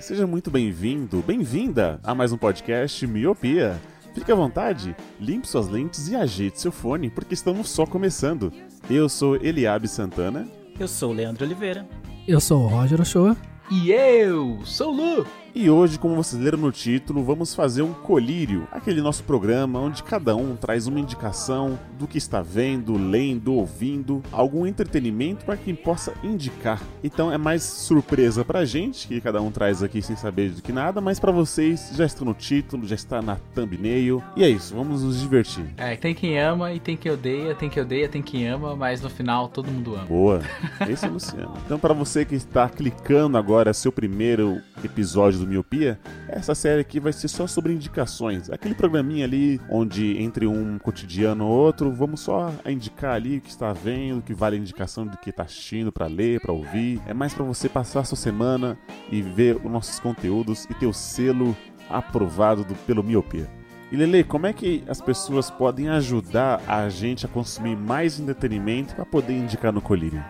Seja muito bem-vindo, bem-vinda a mais um podcast Miopia. Fique à vontade, limpe suas lentes e ajeite seu fone, porque estamos só começando. Eu sou Eliabe Santana. Eu sou o Leandro Oliveira. Eu sou o Roger Ochoa. E eu sou o Lu. E hoje, como vocês leram no título, vamos fazer um colírio, aquele nosso programa onde cada um traz uma indicação do que está vendo, lendo, ouvindo, algum entretenimento para quem possa indicar. Então é mais surpresa pra gente, que cada um traz aqui sem saber do que nada, mas para vocês já está no título, já está na thumbnail. E é isso, vamos nos divertir. É, tem quem ama e tem quem odeia, tem quem odeia, tem quem ama, mas no final todo mundo ama. Boa. Esse é o Luciano. Então, para você que está clicando agora seu primeiro episódio do Miopia, essa série aqui vai ser só sobre indicações. Aquele programinha ali onde entre um cotidiano ou outro, vamos só indicar ali o que está vendo, o que vale a indicação do que está assistindo para ler, para ouvir. É mais para você passar a sua semana e ver os nossos conteúdos e ter o selo aprovado do, pelo Miopia. E Lele, como é que as pessoas podem ajudar a gente a consumir mais entretenimento para poder indicar no colírio?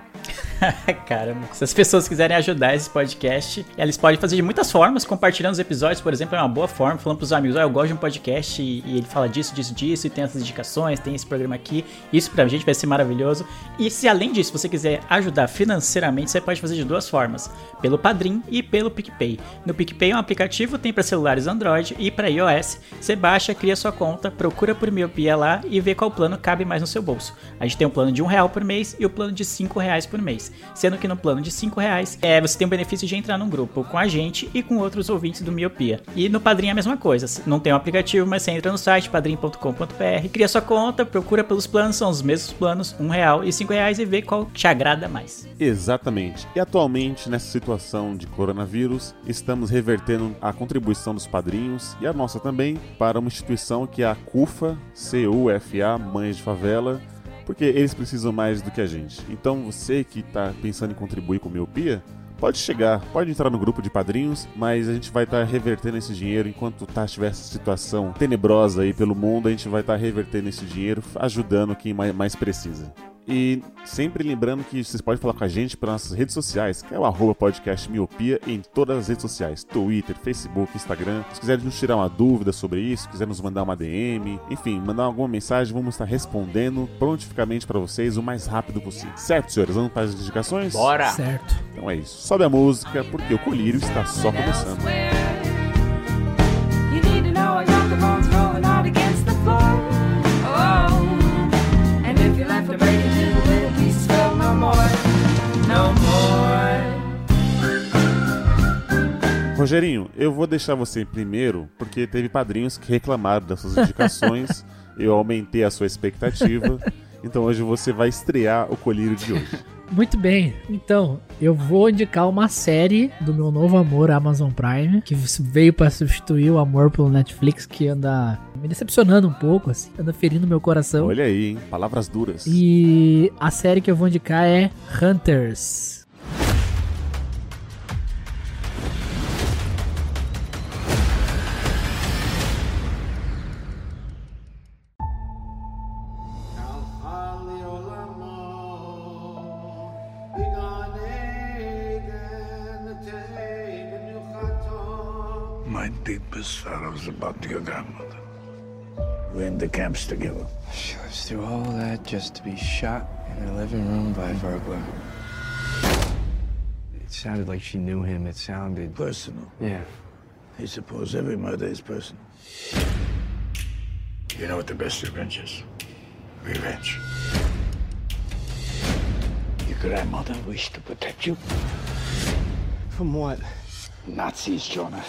Caramba, se as pessoas quiserem ajudar esse podcast, eles podem fazer de muitas formas, compartilhando os episódios, por exemplo, é uma boa forma, falando pros amigos, ah, eu gosto de um podcast e, e ele fala disso, disso, disso, e tem essas indicações, tem esse programa aqui, isso pra gente vai ser maravilhoso. E se além disso você quiser ajudar financeiramente, você pode fazer de duas formas, pelo Padrim e pelo PicPay. No PicPay é um aplicativo, tem para celulares Android e para iOS, você baixa, cria sua conta, procura por miopia lá e vê qual plano cabe mais no seu bolso. A gente tem um plano de um real por mês e o plano de cinco reais por mês. Sendo que no plano de 5 reais é, você tem o benefício de entrar num grupo com a gente e com outros ouvintes do Miopia. E no Padrim é a mesma coisa. Não tem um aplicativo, mas você entra no site padrim.com.br, cria sua conta, procura pelos planos, são os mesmos planos, um real e cinco reais e vê qual te agrada mais. Exatamente. E atualmente, nessa situação de coronavírus, estamos revertendo a contribuição dos padrinhos e a nossa também para uma instituição que é a CUFA, C-U-F-A, Mães de Favela, porque eles precisam mais do que a gente. Então você que está pensando em contribuir com Miopia, pode chegar, pode entrar no grupo de padrinhos, mas a gente vai estar revertendo esse dinheiro enquanto tá estiver essa situação tenebrosa aí pelo mundo, a gente vai estar revertendo esse dinheiro, ajudando quem mais precisa. E sempre lembrando que vocês podem falar com a gente pelas nossas redes sociais, que é o arroba podcast miopia em todas as redes sociais, Twitter, Facebook, Instagram. Se quiserem nos tirar uma dúvida sobre isso, se quiser nos mandar uma DM, enfim, mandar alguma mensagem, vamos estar respondendo prontificamente para vocês o mais rápido possível. Certo, senhores? Vamos para as indicações? Bora! Certo. Então é isso. Sobe a música, porque o colírio está só começando. You Rogerinho, eu vou deixar você primeiro, porque teve padrinhos que reclamaram das suas indicações. eu aumentei a sua expectativa. Então hoje você vai estrear o colírio de hoje. Muito bem. Então, eu vou indicar uma série do meu novo amor Amazon Prime, que veio pra substituir o amor pelo Netflix, que anda me decepcionando um pouco, assim, anda ferindo meu coração. Olha aí, hein? Palavras duras. E a série que eu vou indicar é Hunters. We're in the camps together. She lives through all that just to be shot in her living room by a burglar. It sounded like she knew him. It sounded. Personal. Yeah. I suppose every murder is personal. You know what the best revenge is? Revenge. Your grandmother wished to protect you. From what? Nazis, Jonah.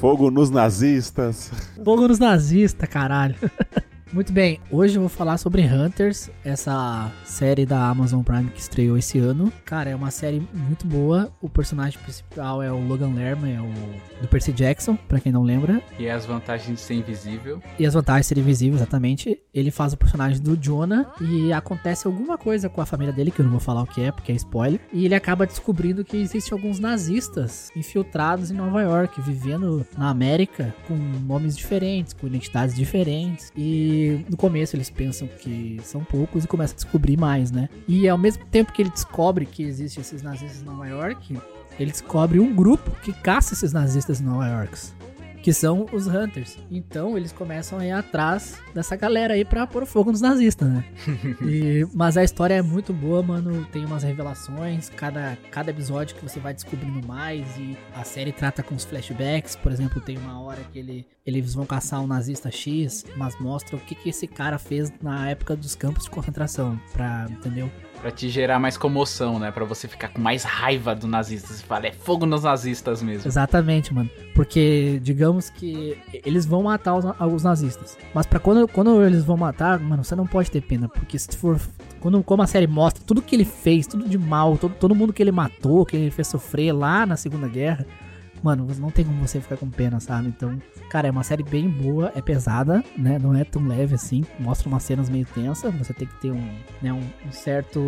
Fogo nos nazistas. Fogo nos nazistas, caralho. Muito bem, hoje eu vou falar sobre Hunters, essa série da Amazon Prime que estreou esse ano. Cara, é uma série muito boa. O personagem principal é o Logan Lerman, é o do Percy Jackson, pra quem não lembra. E as vantagens de ser invisível. E as vantagens de ser invisível, exatamente. Ele faz o personagem do Jonah e acontece alguma coisa com a família dele, que eu não vou falar o que é, porque é spoiler. E ele acaba descobrindo que existem alguns nazistas infiltrados em Nova York, vivendo na América com nomes diferentes, com identidades diferentes. E no começo eles pensam que são poucos e começam a descobrir mais, né? E ao mesmo tempo que ele descobre que existem esses nazistas em Nova York, ele descobre um grupo que caça esses nazistas em Nova York. Que são os Hunters. Então eles começam a ir atrás dessa galera aí pra pôr fogo nos nazistas, né? E- mas a história é muito boa, mano. Tem umas revelações. Cada, cada episódio que você vai descobrindo mais. E a série trata com os flashbacks. Por exemplo, tem uma hora que ele, eles vão caçar um nazista X, mas mostra o que, que esse cara fez na época dos campos de concentração. Pra, entendeu? Pra te gerar mais comoção, né? Pra você ficar com mais raiva do nazista. Você fala, é fogo nos nazistas mesmo. Exatamente, mano. Porque, digamos que eles vão matar os, os nazistas. Mas para quando, quando eles vão matar, mano, você não pode ter pena. Porque se for. Quando, como a série mostra tudo que ele fez, tudo de mal, todo, todo mundo que ele matou, que ele fez sofrer lá na Segunda Guerra. Mano, não tem como você ficar com pena, sabe? Então, cara, é uma série bem boa, é pesada, né? Não é tão leve assim. Mostra umas cenas meio tensas. Você tem que ter um, né, um, um certo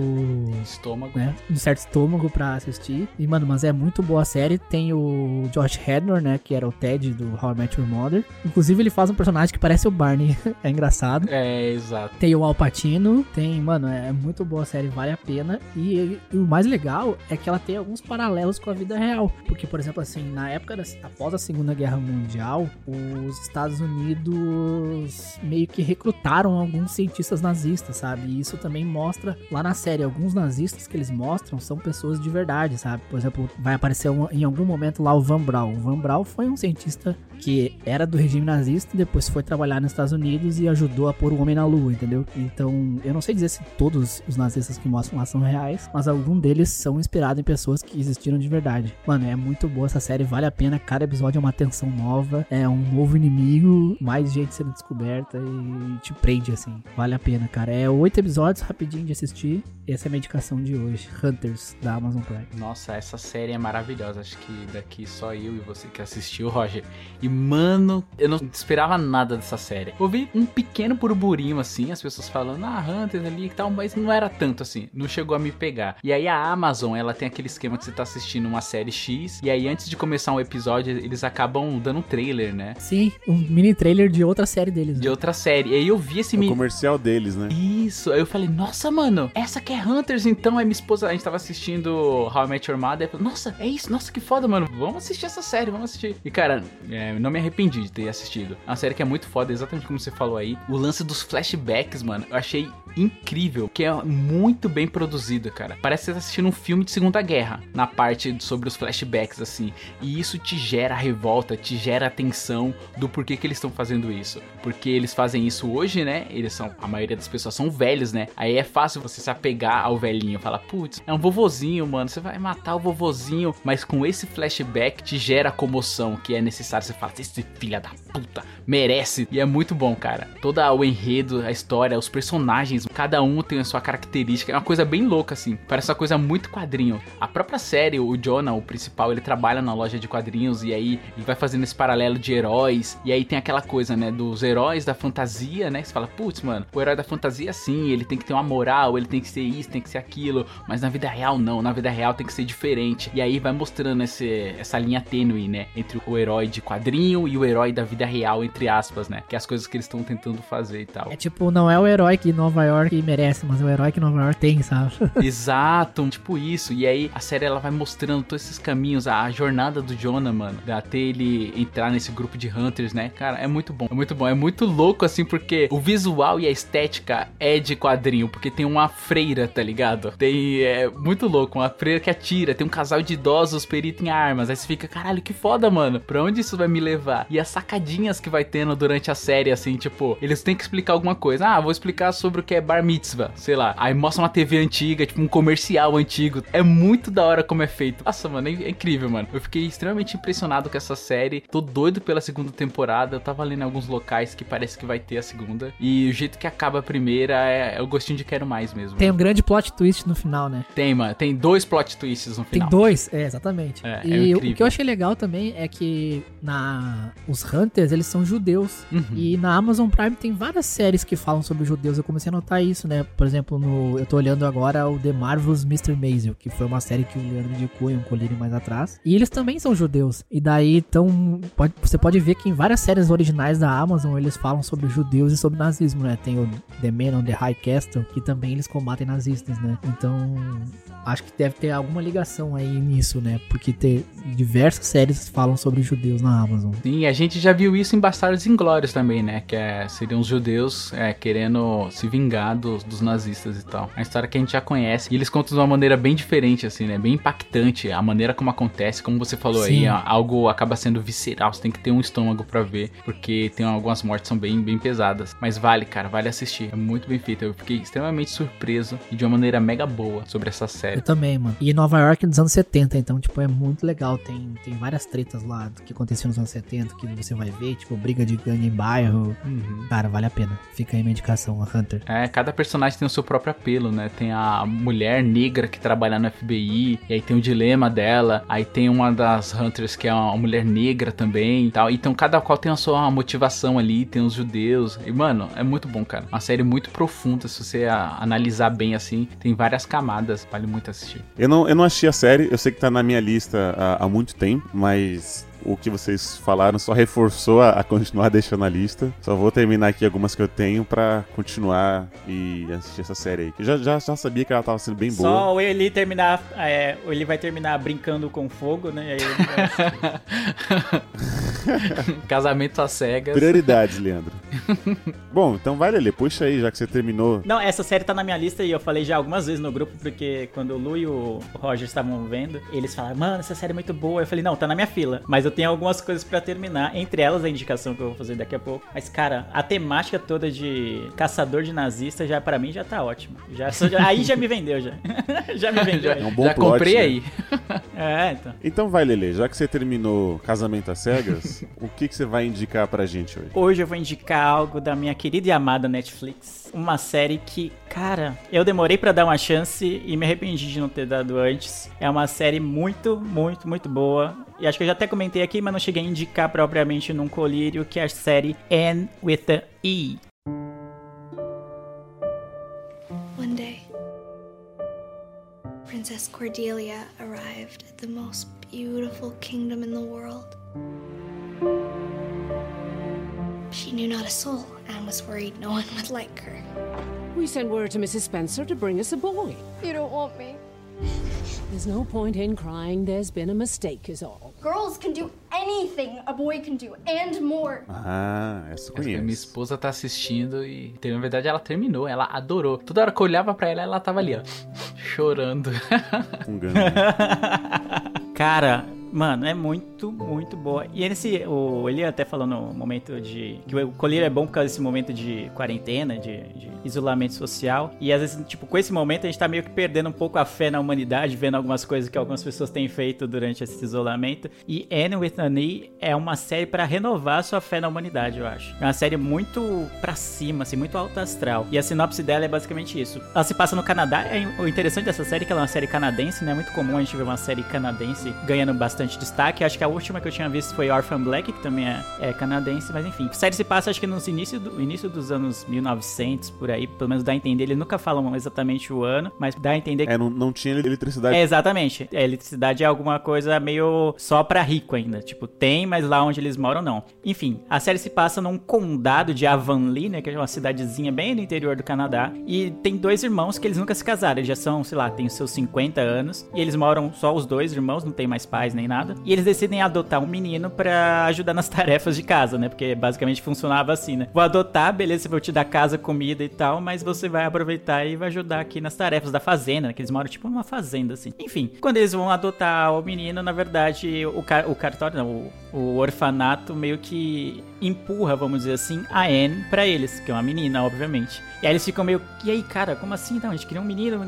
Estômago. né? Um certo estômago pra assistir. E, mano, mas é muito boa a série. Tem o Josh Hadnor, né? Que era o Ted do How I Met Your Mother. Inclusive, ele faz um personagem que parece o Barney. é engraçado. É, exato. Tem o Al Pacino. Tem, mano, é muito boa a série, vale a pena. E, e o mais legal é que ela tem alguns paralelos com a vida real. Porque, por exemplo, assim, na época, da, após a Segunda Guerra Mundial, os Estados Unidos meio que recrutaram alguns cientistas nazistas, sabe? E isso também mostra lá na série. Alguns nazistas que eles mostram são pessoas de verdade, sabe? Por exemplo, vai aparecer um- em algum momento lá o Van Braun. O Van Braun foi um cientista que era do regime nazista depois foi trabalhar nos Estados Unidos e ajudou a pôr o homem na lua, entendeu? Então, eu não sei dizer se todos os nazistas que mostram lá são reais, mas algum deles são inspirados em pessoas que existiram de verdade. Mano, é muito boa essa série, vale a pena. Cada episódio é uma tensão nova, é um novo inimigo, mais gente sendo descoberta e te prende, assim. Vale a pena, cara. É oito episódios, rapidinho de assistir. Essa é a minha indicação de hoje. Hunters, da Amazon Prime. Nossa, essa série é maravilhosa. Acho que daqui só eu e você que assistiu, Roger. E, mano, eu não esperava nada dessa série. Ouvi um pequeno burburinho assim, as pessoas falando, ah, Hunters ali e tal, mas não era tanto assim. Não chegou a me pegar. E aí a Amazon, ela tem aquele esquema que você tá assistindo uma série X, e aí antes de começar um episódio, eles acabam dando um trailer, né? Sim, um mini trailer de outra série deles. De né? outra série. E aí eu vi esse É o mini. comercial deles, né? Isso, aí eu falei, nossa, mano, essa que é Hunters, então. Aí minha esposa, a gente tava assistindo How I Met Your Mother, aí falou, nossa, é isso, nossa, que foda, mano, vamos assistir essa série, vamos assistir. E cara, é, não me arrependi de ter assistido. É uma série que é muito foda, exatamente como você falou aí. O lance dos flashbacks, mano, eu achei incrível, que é muito bem produzido, cara. Parece que você tá assistindo um filme de Segunda Guerra, na parte sobre os flashbacks, assim. E isso te gera revolta, te gera atenção do porquê que eles estão fazendo isso. Porque eles fazem isso hoje, né? Eles são, a maioria das pessoas são velhos, né? Aí é fácil você se apegar ao velhinho, falar, putz, é um vovozinho, mano, você vai matar o vovozinho. Mas com esse flashback te gera a comoção que é necessário. Você fala, esse filho da puta merece. E é muito bom, cara. Todo o enredo, a história, os personagens, cada um tem a sua característica. É uma coisa bem louca, assim. Parece uma coisa muito quadrinho. A própria série, o Jonah, o principal, ele trabalha na loja de quadrinhos e aí ele vai fazendo esse paralelo de heróis. E aí tem aquela coisa, né, dos heróis da fantasia, né? Que você fala, putz, mano, o herói da fantasia sim, ele tem que ter uma moral, ele tem que ser isso, tem que ser aquilo. Mas na vida real, não. Na vida real tem que ser diferente. E aí vai mostrando esse, essa linha tênue, né? Entre o herói de quadrinho e o herói da vida real, entre aspas, né? Que é as coisas que eles estão tentando fazer e tal. É tipo, não é o herói que Nova York merece, mas é o herói que Nova York tem, sabe? Exato, tipo isso. E aí a série ela vai mostrando todos esses caminhos, a jornada do Jonah, mano, até ele entrar nesse grupo de hunters, né? Cara, é muito bom. É muito bom. É muito louco assim porque o visual e a estética é de quadrinho, porque tem uma freira, tá ligado? Tem é muito louco, uma freira que atira, tem um casal de idosos perito em armas. Aí você fica, caralho, que foda, mano. Pra onde isso vai me levar? E as sacadinhas que vai tendo durante a série assim, tipo, eles têm que explicar alguma coisa. Ah, vou explicar sobre o que é bar mitzvah, sei lá. Aí mostra uma TV antiga, tipo um comercial antigo. É muito da hora como é feito. Nossa, mano, é, é incrível, mano. Eu fiquei extremamente impressionado com essa série. Tô doido pela segunda temporada. Eu tava lendo em alguns locais que parece que vai ter a segunda. E o jeito que acaba a primeira é, é o gostinho de quero mais mesmo. Tem um grande plot twist no final, né? Tem, mano. Tem dois plot twists no Tem final. dois, é, exatamente. É, é e o incrível. que eu achei legal também é que na os Hunters, eles são judeus. Uhum. E na Amazon Prime tem várias séries que falam sobre judeus. Eu comecei a notar isso, né? Por exemplo, no, eu tô olhando agora o The Marvelous Mr. Maisel, que foi uma série que o Leandro indicou em um colírio mais atrás. E eles também são judeus. E daí, então, pode- você pode ver que em várias séries originais da Amazon eles falam sobre judeus e sobre nazismo, né? Tem o The Man on the High Castle, que também eles combatem nazistas, né? Então, acho que deve ter alguma ligação aí nisso, né? Porque ter diversas séries falam sobre judeus na Amazon. Sim, a gente já viu isso em Bastardos Inglórios também, né? Que é, seriam os judeus é, querendo se vingar dos, dos nazistas e tal. É uma história que a gente já conhece. E eles contam de uma maneira bem diferente, assim, né? Bem impactante. A maneira como acontece, como você falou Sim. aí, algo acaba sendo visceral. Você tem que ter um estômago pra ver. Porque tem algumas mortes que são bem, bem pesadas. Mas vale, cara, vale assistir. É muito bem feito. Eu fiquei extremamente surpreso e de uma maneira mega boa sobre essa série. Eu também, mano. E Nova York nos anos 70, então, tipo, é muito legal. Tem, tem várias tretas lá do que aconteceu nos anos 70 que você vai ver, tipo, briga de gangue em bairro. Cara, vale a pena. Fica aí minha indicação, a Hunter. É, cada personagem tem o seu próprio apelo, né? Tem a mulher negra que trabalha no FBI, e aí tem o dilema dela, aí tem uma das Hunters que é uma mulher negra também e tal. Então cada qual tem a sua motivação ali, tem os judeus. E, mano, é muito bom, cara. Uma série muito profunda, se você analisar bem assim, tem várias camadas, vale muito assistir. Eu não, eu não achei a série, eu sei que tá na minha lista há, há muito tempo, mas o que vocês falaram só reforçou a, a continuar deixando a lista. Só vou terminar aqui algumas que eu tenho pra continuar e assistir essa série aí. Eu já, já, já sabia que ela tava sendo bem boa. Só o ele terminar, é, ou ele vai terminar brincando com fogo, né? E aí ele vai- Casamento às cegas. Prioridades, Leandro. Bom, então vai, Lele, puxa aí, já que você terminou. Não, essa série tá na minha lista e eu falei já algumas vezes no grupo, porque quando o Lu e o Roger estavam vendo, eles falaram, mano, essa série é muito boa. Eu falei, não, tá na minha fila. Mas eu tenho algumas coisas pra terminar, entre elas a indicação que eu vou fazer daqui a pouco. Mas, cara, a temática toda de caçador de nazista já para mim já tá ótimo. Já, já- aí já me vendeu, já. já me vendeu. É um bom Já plot, comprei né? aí. É, então. Então vai, Lele, já que você terminou Casamento às Cegas, o que, que você vai indicar pra gente hoje? Hoje eu vou indicar algo da minha querida e amada Netflix. Uma série que, cara, eu demorei pra dar uma chance e me arrependi de não ter dado antes. É uma série muito, muito, muito boa. E acho que eu já até comentei aqui, mas não cheguei a indicar propriamente num colírio, que é a série N with the E. One day, Princess Cordelia arrived at the most beautiful kingdom in the world. She knew not a soul and was worried no one would like her. We sent word to Mrs. Spencer to bring us a boy. You don't want me. There's no point in crying. There's been a mistake, is all. Girls can do anything a boy can do and more. Ah, essa eu Essa minha conheço. esposa tá assistindo e, na verdade, ela terminou, ela adorou. Toda hora que eu olhava pra ela, ela tava ali, ó, chorando. Com Gana. Cara, mano, é muito, muito boa. E esse, o Eli até falou no momento de. que o colírio é bom por causa desse momento de quarentena, de, de isolamento social. E às vezes, tipo, com esse momento a gente tá meio que perdendo um pouco a fé na humanidade, vendo algumas coisas que algumas pessoas têm feito durante esse isolamento. E Anne with an E é uma série pra renovar sua fé na humanidade, eu acho. É uma série muito pra cima, assim, muito alta astral. E a sinopse dela é basicamente isso. Ela se passa no Canadá. É, o interessante dessa série é que ela é uma série canadense, né? É muito comum a gente ver uma série canadense ganhando bastante destaque. Acho que a última que eu tinha visto foi Orphan Black, que também é, é canadense, mas enfim. A série se passa, acho que no início, do, início dos anos 1900, por aí, pelo menos dá a entender. Eles nunca falam exatamente o ano, mas dá a entender que É, não, não tinha eletricidade. é, exatamente. A eletricidade é alguma coisa meio só pra rico ainda. Tipo, tem, mas lá onde eles moram não. Enfim, a série se passa num condado de Avonlea, né? Que é uma cidadezinha bem no interior do Canadá. E tem dois irmãos que eles nunca se casaram. Eles já são, sei lá, têm os seus 50 anos. E eles moram só os dois irmãos, não tem mais pais nem nada. Nada. E eles decidem adotar um menino pra ajudar nas tarefas de casa, né? Porque basicamente funcionava assim, né? Vou adotar, beleza, vou te dar casa, comida e tal, mas você vai aproveitar e vai ajudar aqui nas tarefas da fazenda, né? Que eles moram tipo numa fazenda, assim. Enfim, quando eles vão adotar o menino, na verdade, o, car o cartório, não, o, o orfanato meio que empurra, vamos dizer assim, a Anne pra eles, que é uma menina, obviamente. E aí eles ficam meio, e aí, cara, como assim? Não, a gente queria um menino,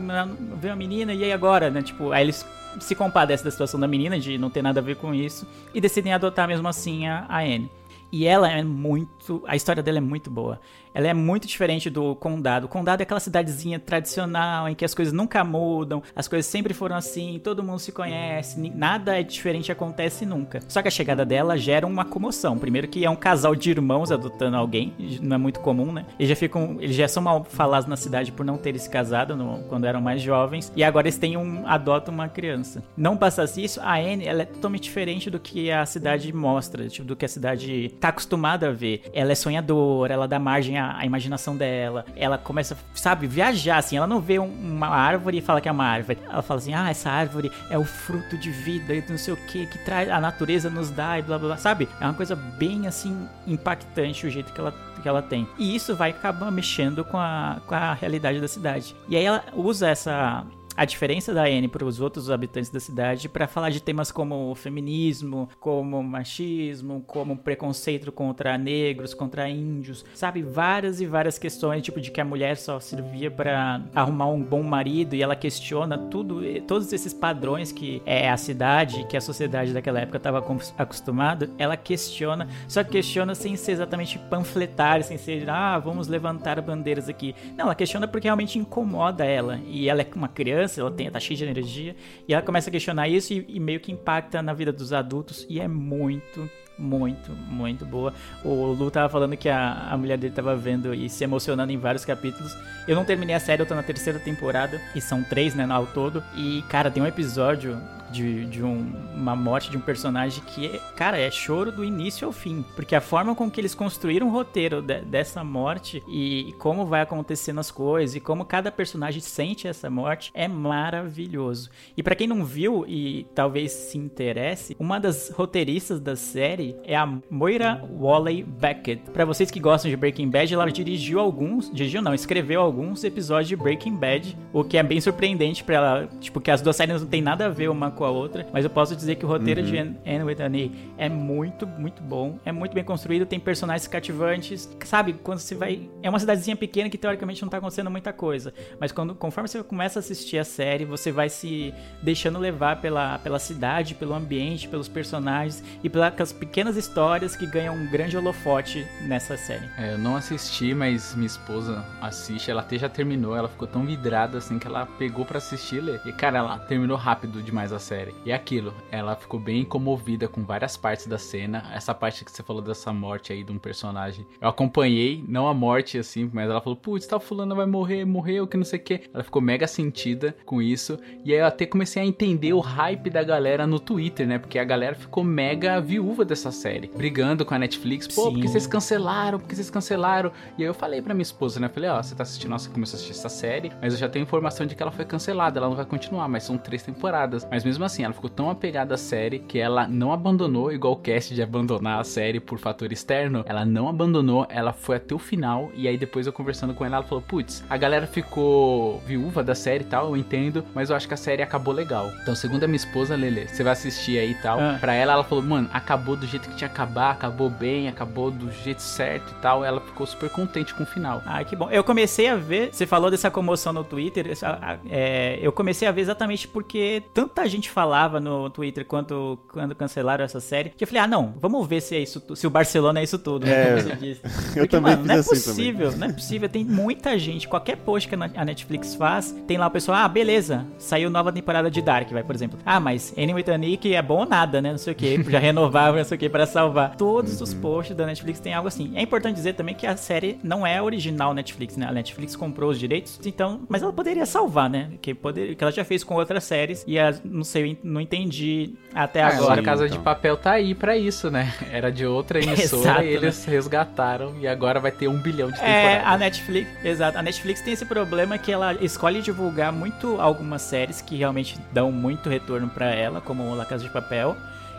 ver uma menina, e aí agora, né? Tipo, aí eles se compadecem da situação da menina, de não ter nada a ver com isso, e decidem adotar mesmo assim a, a Anne. E ela é muito. A história dela é muito boa. Ela é muito diferente do Condado. O Condado é aquela cidadezinha tradicional em que as coisas nunca mudam, as coisas sempre foram assim, todo mundo se conhece, nada é diferente acontece nunca. Só que a chegada dela gera uma comoção. Primeiro que é um casal de irmãos adotando alguém, não é muito comum, né? Eles já ficam, eles já são mal falados na cidade por não terem se casado no, quando eram mais jovens, e agora eles têm um adotam uma criança. Não passasse isso, a Anne, ela é totalmente diferente do que a cidade mostra, tipo, do que a cidade tá acostumada a ver. Ela é sonhadora, ela dá margem a a, imaginação dela. Ela começa, sabe, viajar, assim. Ela não vê um, uma árvore e fala que é uma árvore. Ela fala assim, ah, essa árvore é o fruto de vida e não sei o que, que traz, a natureza nos dá e blá blá blá, sabe? É uma coisa bem, assim, impactante o jeito que ela, que ela tem. E isso vai acabar mexendo com a, com a realidade da cidade. E aí ela usa essa a diferença da Anne para os outros habitantes da cidade para falar de temas como feminismo, como machismo, como preconceito contra negros, contra índios, sabe? Várias e várias questões, tipo de que a mulher só servia para arrumar um bom marido e ela questiona tudo, todos esses padrões que é a cidade, que a sociedade daquela época estava acostumada, ela questiona, só que questiona sem ser exatamente panfletária, sem ser, ah, vamos levantar bandeiras aqui. Não, ela questiona porque realmente incomoda ela e ela é uma criança criança, ela tem, tá cheia de energia, e ela começa a questionar isso e, e meio que impacta na vida dos adultos, e é muito, muito, muito boa. O Lu tava falando que a, a mulher dele tava vendo e se emocionando em vários capítulos. Eu não terminei a série, eu tô na terceira temporada, e são três, né, ao todo. E, cara, tem um episódio de, de um, uma morte de um personagem que, cara, é choro do início ao fim. Porque a forma com que eles construíram o roteiro de, dessa morte e como vai acontecendo as coisas e como cada personagem sente essa morte é maravilhoso. E para quem não viu e talvez se interesse, uma das roteiristas da série é a Moira Walley Beckett. Para vocês que gostam de Breaking Bad, ela dirigiu alguns, dirigiu não, escreveu alguns episódios de Breaking Bad, o que é bem surpreendente para ela, tipo que as duas séries não tem nada a ver uma com a outra, mas eu posso dizer que o roteiro uhum. de Anne with an e é muito, muito bom, é muito bem construído, tem personagens cativantes, sabe? Quando você vai. É uma cidadezinha pequena que teoricamente não tá acontecendo muita coisa, mas quando, conforme você começa a assistir a série, você vai se deixando levar pela, pela cidade, pelo ambiente, pelos personagens e pelas pequenas histórias que ganham um grande holofote nessa série. É, eu não assisti, mas minha esposa assiste, ela até já terminou, ela ficou tão vidrada assim que ela pegou para assistir e, cara, ela terminou rápido demais a série. E é aquilo, ela ficou bem comovida com várias partes da cena. Essa parte que você falou dessa morte aí de um personagem. Eu acompanhei, não a morte assim, mas ela falou: Putz, tal fulano vai morrer, morreu, que não sei o que. Ela ficou mega sentida com isso. E aí eu até comecei a entender o hype da galera no Twitter, né? Porque a galera ficou mega viúva dessa série, brigando com a Netflix. Pô, Sim. porque vocês cancelaram? Porque vocês cancelaram? E aí eu falei pra minha esposa, né? Eu falei: Ó, oh, você tá assistindo, nossa, começou a assistir essa série, mas eu já tenho informação de que ela foi cancelada, ela não vai continuar, mas são três temporadas. Mas mesmo mesmo assim, ela ficou tão apegada à série que ela não abandonou, igual o cast de abandonar a série por fator externo. Ela não abandonou, ela foi até o final. E aí depois eu conversando com ela, ela falou: Putz, a galera ficou viúva da série e tal, eu entendo, mas eu acho que a série acabou legal. Então, segundo a minha esposa, Lele, você vai assistir aí e tal. Ah. Pra ela, ela falou: Mano, acabou do jeito que tinha que acabar, acabou bem, acabou do jeito certo e tal. Ela ficou super contente com o final. Ah, que bom. Eu comecei a ver, você falou dessa comoção no Twitter, é, eu comecei a ver exatamente porque tanta gente gente falava no Twitter quando, quando cancelaram essa série, que eu falei, ah, não, vamos ver se é isso, se o Barcelona é isso tudo, né, é, disse. eu Porque, também mano, não é assim possível, também. não é possível, tem muita gente, qualquer post que a Netflix faz, tem lá o pessoal, ah, beleza, saiu nova temporada de Dark, vai, por exemplo. Ah, mas Annie Titanic é bom ou nada, né, não sei o que, já renovava, não sei o que, para salvar. Todos uhum. os posts da Netflix tem algo assim. É importante dizer também que a série não é original Netflix, né, a Netflix comprou os direitos, então, mas ela poderia salvar, né, que, poder, que ela já fez com outras séries, e a, não sei sei, eu não entendi até Agora agora. a Casa então. de Papel tá aí pra isso, né? Era de outra emissora Exato, e eles resgataram e agora vai ter um bilhão de É, temporadas. a Netflix, exato. A Netflix tem esse problema que ela escolhe divulgar muito algumas séries que realmente dão muito retorno pra ela, como La Casa de Papel.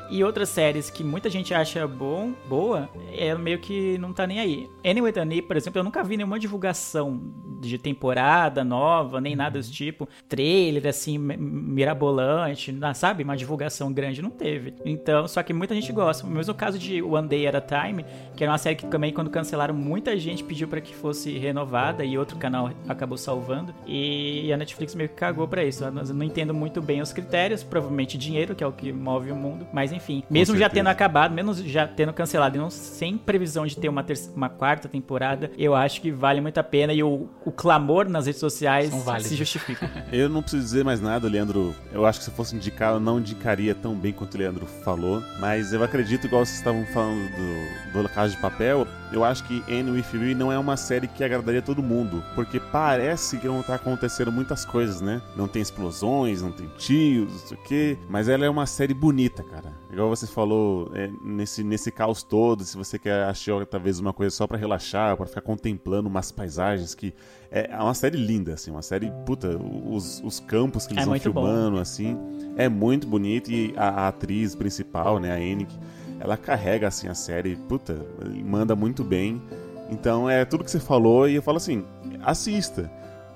E outras séries que muita gente acha bom, boa, ela meio que não tá nem aí. Anyway Dani, por exemplo, eu nunca vi nenhuma divulgação de temporada nova, nem nada desse tipo. Trailer, assim, mi- mirabolante, sabe? Uma divulgação grande, não teve. Então, só que muita gente gosta. O mesmo caso de One Day at a Time, que era uma série que também, quando cancelaram, muita gente pediu pra que fosse renovada e outro canal acabou salvando. E a Netflix meio que cagou pra isso. Eu não entendo muito bem os critérios, provavelmente dinheiro, que é o que move o mundo. Mas enfim, mesmo já tendo acabado, mesmo já tendo cancelado e não sem previsão de ter uma, uma quarta temporada, eu acho que vale muito a pena e o, o clamor nas redes sociais se justifica. Eu não preciso dizer mais nada, Leandro. Eu acho que se fosse indicar, eu não indicaria tão bem quanto o Leandro falou. Mas eu acredito, igual vocês estavam falando do, do La Casa de Papel, eu acho que Anne with You não é uma série que agradaria todo mundo. Porque parece que não tá acontecendo muitas coisas, né? Não tem explosões, não tem tiros, não sei o quê. Mas ela é uma série bonita, cara. Igual você falou, é, nesse, nesse caos todo, se você quer achar talvez uma coisa só pra relaxar, pra ficar contemplando umas paisagens que. É uma série linda, assim, uma série, puta, os, os campos que eles É vão muito bom. filmando, assim, é muito bonito e a, a atriz principal, né, a Enick, ela carrega, assim, a série, puta, manda muito bem. Então é tudo que você falou e eu falo assim, assista.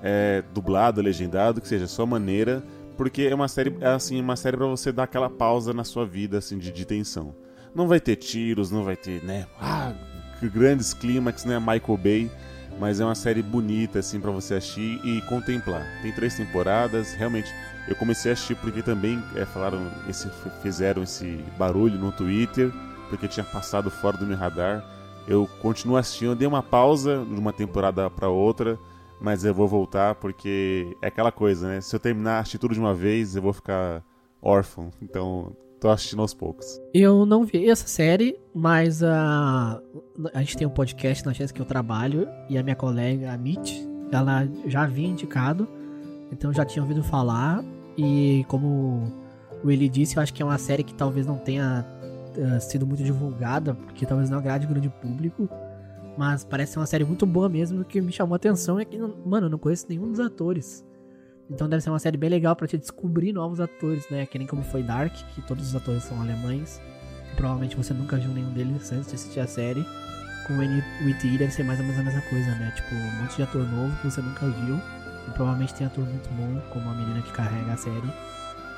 É, dublado, legendado, que seja a sua maneira, porque é uma série, é, assim, uma série para você dar aquela pausa na sua vida, assim, de, de tensão. Não vai ter tiros, não vai ter, né, ah, grandes clímax, né, Michael Bay, mas é uma série bonita, assim, para você assistir e contemplar. Tem três temporadas, realmente, eu comecei a assistir porque também é, falaram, esse, fizeram esse barulho no Twitter, porque tinha passado fora do meu radar. Eu continuo assistindo, dei uma pausa de uma temporada para outra, mas eu vou voltar porque é aquela coisa, né? Se eu terminar assistir tudo de uma vez, eu vou ficar órfão. Então, tô assistindo aos poucos. Eu não vi essa série, mas a a gente tem um podcast na agência que eu trabalho e a minha colega, a Mitch, ela já havia indicado, então já tinha ouvido falar e como o Eli disse, eu acho que é uma série que talvez não tenha eh, sido muito divulgada, porque talvez não agrade o grande público, mas parece ser uma série muito boa mesmo, o que me chamou a atenção é que, mano, eu não conheço nenhum dos atores. Então deve ser uma série bem legal pra te descobrir novos atores, né? Que nem como foi Dark, que todos os atores são alemães. Provavelmente você nunca viu nenhum deles antes de assistir a série. Com o NWT deve ser mais ou menos a mesma coisa, né? Tipo, um monte de ator novo que você nunca viu. E provavelmente tem ator muito bom, como a menina que carrega a série.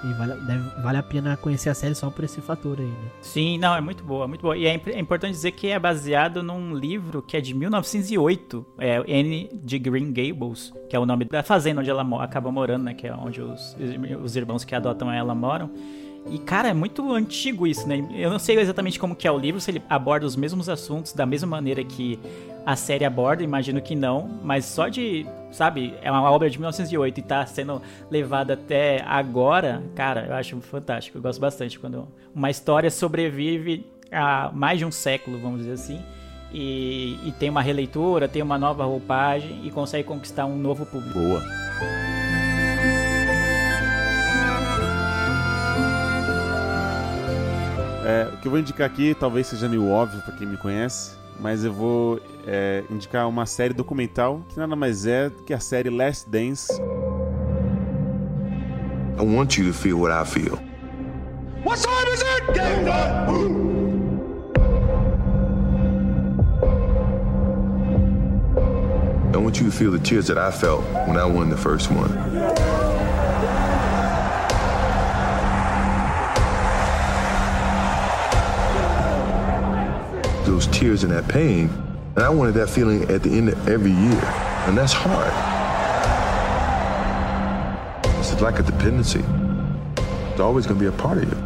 E vale, deve- vale a pena conhecer a série só por esse fator aí, né? Sim, não, é muito boa, muito boa. E é, imp- é importante dizer que é baseado num livro que é de 1908, é Anne de Green Gables, que é o nome da fazenda onde ela mo- acaba morando, né? Que é onde os, os irmãos que adotam ela moram. E, cara, é muito antigo isso, né? Eu não sei exatamente como que é o livro, se ele aborda os mesmos assuntos da mesma maneira que a série aborda, imagino que não, mas só de, sabe, é uma obra de 1908 e tá sendo levada até agora, cara, eu acho fantástico, eu gosto bastante quando uma história sobrevive a mais de um século, vamos dizer assim, e, e tem uma releitura, tem uma nova roupagem e consegue conquistar um novo público. Boa. É, o que eu vou indicar aqui talvez seja meio óbvio para quem me conhece, mas eu vou é, indicar uma série documental que nada mais é que a série Last Dance. I want you to feel what I feel. What time is it? Game time! I want you to feel the tears that I felt when I won the first one. Those tears and that pain, and I wanted that feeling at the end of every year, and that's hard. It's like a dependency. It's always going to be a part of you.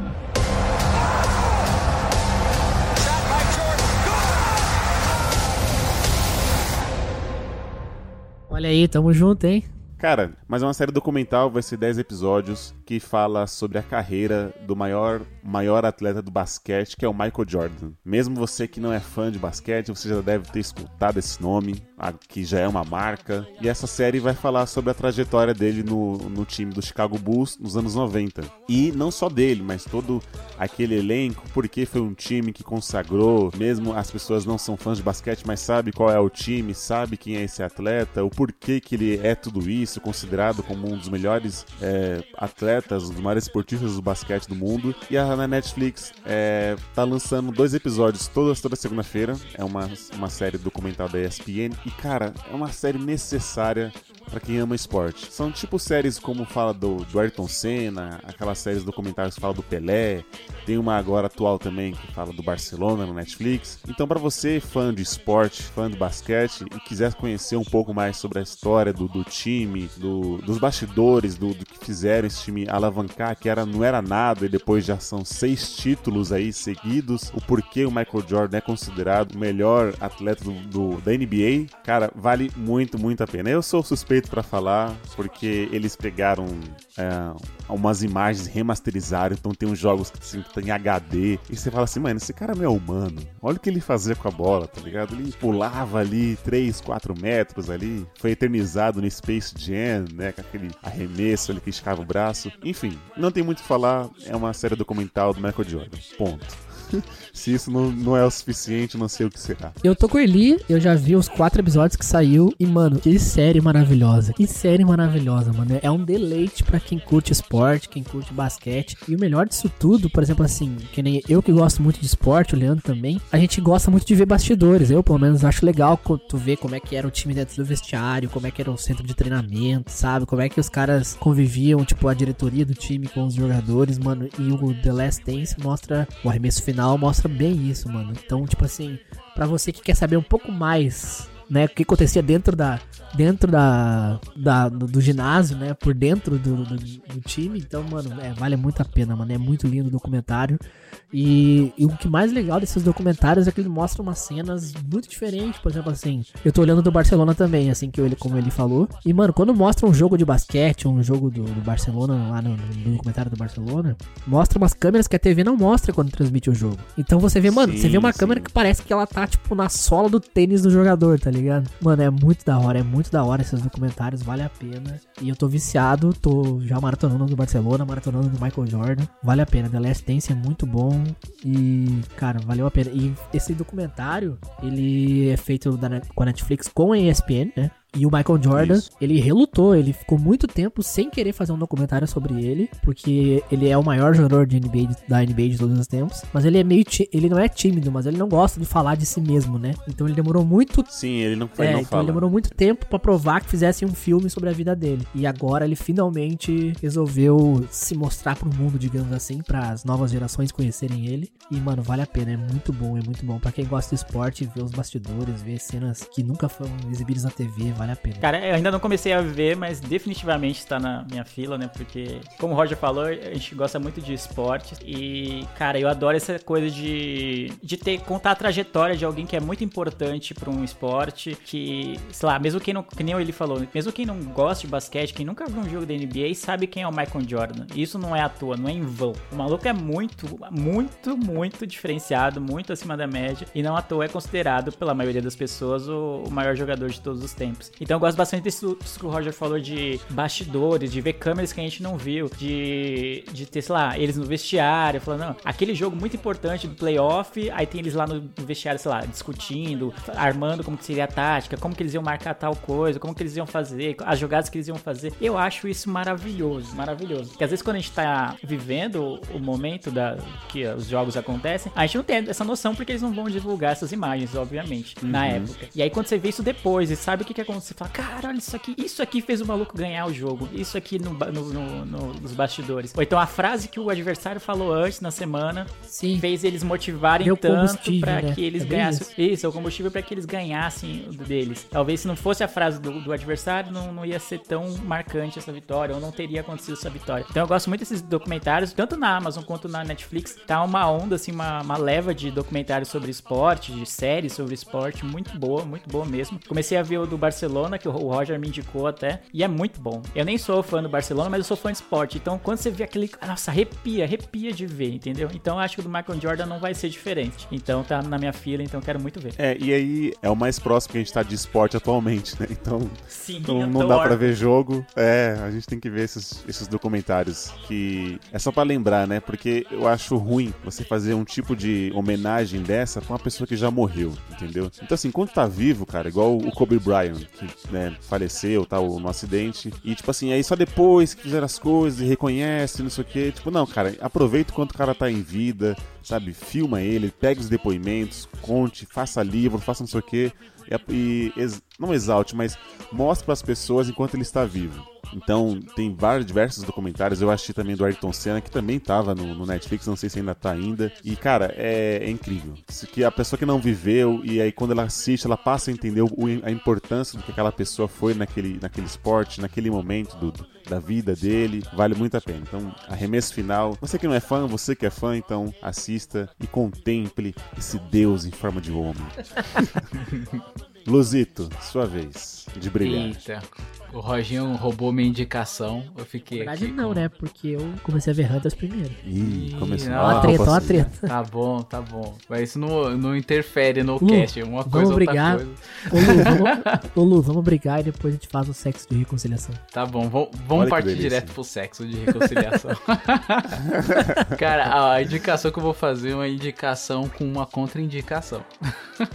Olha aí, tamo junto, hein? Cara, mas é uma série documental, vai ser 10 episódios, que fala sobre a carreira do maior, maior atleta do basquete, que é o Michael Jordan. Mesmo você que não é fã de basquete, você já deve ter escutado esse nome que já é uma marca. E essa série vai falar sobre a trajetória dele no, no time do Chicago Bulls nos anos 90. E não só dele, mas todo aquele elenco, porque foi um time que consagrou, mesmo as pessoas não são fãs de basquete, mas sabe qual é o time, sabe quem é esse atleta, o porquê que ele é tudo isso, considerado como um dos melhores é, atletas, um dos maiores esportistas do basquete do mundo. E a Netflix é, tá lançando dois episódios toda, toda segunda-feira. É uma, uma série documental da ESPN. E, cara, é uma série necessária pra quem ama esporte. São tipo séries como fala do, do Ayrton Senna, aquelas séries documentários que fala do Pelé. Tem uma agora atual também que fala do Barcelona no Netflix. Então, pra você, fã de esporte, fã de basquete, e quiser conhecer um pouco mais sobre a história do, do time, do- dos bastidores, do, do que fizeram esse time alavancar, que era, não era nada, e depois já são seis títulos aí seguidos, o porquê o Michael Jordan é considerado o melhor atleta do, do- da NBA, cara, vale muito, muito a pena. Eu sou suspeito pra falar, porque eles pegaram é, umas imagens, remasterizaram, então tem uns jogos que assim, tem HD, e você fala assim, mano, esse cara não é humano. Olha o que ele fazia com a bola, tá ligado? Ele pulava ali 3, 4 metros ali, foi eternizado no Space Jam, né, com aquele arremesso ali que escava o braço. Enfim, não tem muito o que falar, é uma série documental do Michael Jordan. Ponto. Se isso não, não é o suficiente, não sei o que será. Eu tô com o Eli, eu já vi os quatro episódios que saiu e, mano, que série maravilhosa. Que série maravilhosa, mano. É um deleite pra quem curte esporte, quem curte basquete. E o melhor disso tudo, por exemplo, assim, que nem eu que gosto muito de esporte, o Leandro também, a gente gosta muito de ver bastidores. Eu, pelo menos, acho legal tu ver como é que era o time dentro do vestiário, como é que era o centro de treinamento, sabe? Como é que os caras conviviam, tipo, a diretoria do time com os jogadores, mano. E o The Last Dance mostra, o arremesso final mostra bem isso, mano. Então, tipo assim, pra você que quer saber um pouco mais, né, o que acontecia dentro da dentro da, da do, do ginásio, né, por dentro do, do, do time, então, mano, é, vale muito a pena, mano, é muito lindo o documentário. E, e o que mais legal desses documentários é que ele mostra umas cenas muito diferentes, por exemplo, assim, eu tô olhando do Barcelona também, assim que ele, como ele falou. E mano, quando mostra um jogo de basquete, um jogo do, do Barcelona lá no, no documentário do Barcelona, mostra umas câmeras que a TV não mostra quando transmite o jogo. Então você vê, mano, Sim, você vê uma sim. câmera que parece que ela tá tipo na sola do tênis do jogador, tá ligado? Mano, é muito da hora, é muito da hora esses documentários, vale a pena. E eu tô viciado, tô já maratonando do Barcelona, maratonando do Michael Jordan. Vale a pena, The Last Dance é muito bom e, cara, valeu a pena. E esse documentário, ele é feito da com a Netflix com a ESPN, né? E o Michael Jordan, Isso. ele relutou, ele ficou muito tempo sem querer fazer um documentário sobre ele, porque ele é o maior jogador de NBA, da NBA de todos os tempos, mas ele é meio ele não é tímido, mas ele não gosta de falar de si mesmo, né? Então ele demorou muito Sim, ele não, foi é, não então fala. ele demorou muito tempo pra provar que fizesse um filme sobre a vida dele. E agora ele finalmente resolveu se mostrar pro mundo, digamos assim, para as novas gerações conhecerem ele. E, mano, vale a pena, é muito bom, é muito bom. Pra quem gosta do esporte, ver os bastidores, ver cenas que nunca foram exibidas na TV, vale a pena. Cara, eu ainda não comecei a ver, mas definitivamente está na minha fila, né? Porque, como o Roger falou, a gente gosta muito de esportes. E, cara, eu adoro essa coisa de, de ter, contar a trajetória de alguém que é muito importante para um esporte. Que, sei lá, mesmo quem não, que nem ele falou, mesmo quem não gosta de basquete, quem nunca viu um jogo da NBA, sabe quem é o Michael Jordan. Isso não é à toa, não é em vão. O maluco é muito, muito, muito diferenciado, muito acima da média. E não à toa é considerado, pela maioria das pessoas, o, o maior jogador de todos os tempos. Então eu gosto bastante disso, que o Roger falou de bastidores, de ver câmeras que a gente não viu, de, de ter, sei lá, eles no vestiário, falando, não, aquele jogo muito importante do playoff, aí tem eles lá no vestiário, sei lá, discutindo, armando como que seria a tática, como que eles iam marcar tal coisa, como que eles iam fazer, as jogadas que eles iam fazer. Eu acho isso maravilhoso, maravilhoso. Porque às vezes quando a gente tá vivendo o momento da que os jogos acontecem, a gente não tem essa noção porque eles não vão divulgar essas imagens, obviamente, na Uhum. época. E aí quando você vê isso depois e sabe o que que aconteceu, você fala, cara, olha isso aqui, isso aqui fez o maluco ganhar o jogo, isso aqui no, no- no- no- nos bastidores. Ou então a frase que o adversário falou antes na semana Sim. fez eles motivarem Deu tanto pra né? que eles É ganhassem. isso. Isso, o combustível pra que eles ganhassem o deles. Talvez se não fosse a frase do, do adversário, não, não ia ser tão marcante essa vitória, ou não teria acontecido essa vitória. Então eu gosto muito desses documentários, tanto na Amazon quanto na Netflix. Tá uma onda, assim, uma, uma leva de documentários sobre esporte, de séries sobre esporte, muito boa, muito boa mesmo. Comecei a ver o do Barcelona Barcelona, que o Roger me indicou até, e é muito bom. Eu nem sou fã do Barcelona, mas eu sou fã de esporte. Então, quando você vê aquele. Nossa, arrepia, arrepia de ver, entendeu? Então, eu acho que o do Michael Jordan não vai ser diferente. Então, tá na minha fila, então eu quero muito ver. É, e aí é o mais próximo que a gente tá de esporte atualmente, né? Então, Sim, então não dá órfão. ver jogo. É, a gente tem que ver esses, esses documentários que é só pra lembrar, né? Porque eu acho ruim você fazer um tipo de homenagem dessa pra uma pessoa que já morreu, entendeu? Então, assim, quando tá vivo, cara, igual o Kobe Bryant, que né, faleceu, tal, no acidente, e tipo assim, aí só depois que fizeram as coisas e reconhece, não sei o que, tipo, não, cara, aproveita enquanto o cara tá em vida, sabe? Filma ele, pega os depoimentos, conte, faça livro, faça não sei o que, e, ex- não exalte, mas mostre para as pessoas enquanto ele está vivo. Então, tem vários, diversos documentários. Eu assisti também do Ayrton Senna, que também tava no, no Netflix, não sei se ainda tá ainda. E, cara, é, é incrível. Isso que a pessoa que não viveu, e aí quando ela assiste, ela passa a entender o- a importância do que aquela pessoa foi naquele, naquele esporte, naquele momento do, do- da vida dele. Vale muito a pena. Então, arremesso final. Você que não é fã, você que é fã, então assista e contemple esse Deus em forma de homem. Luzito, sua vez de brilhar. Eita, o Roginho roubou minha indicação. Eu fiquei. Na verdade, aqui não, com- né? Porque eu comecei a ver Hunters primeiro. Ih, começou. não, Ó a treta, ó a treta. Tá bom, tá bom. Mas isso não, não interfere no Lu, cast. Uma coisa vamos outra brigar. coisa. Ô Lu, vamos, ô, Lu, vamos brigar e depois a gente faz o sexo de reconciliação. Tá bom, vamos, partir direto pro sexo de reconciliação. Cara, a indicação que eu vou fazer é uma indicação com uma contraindicação.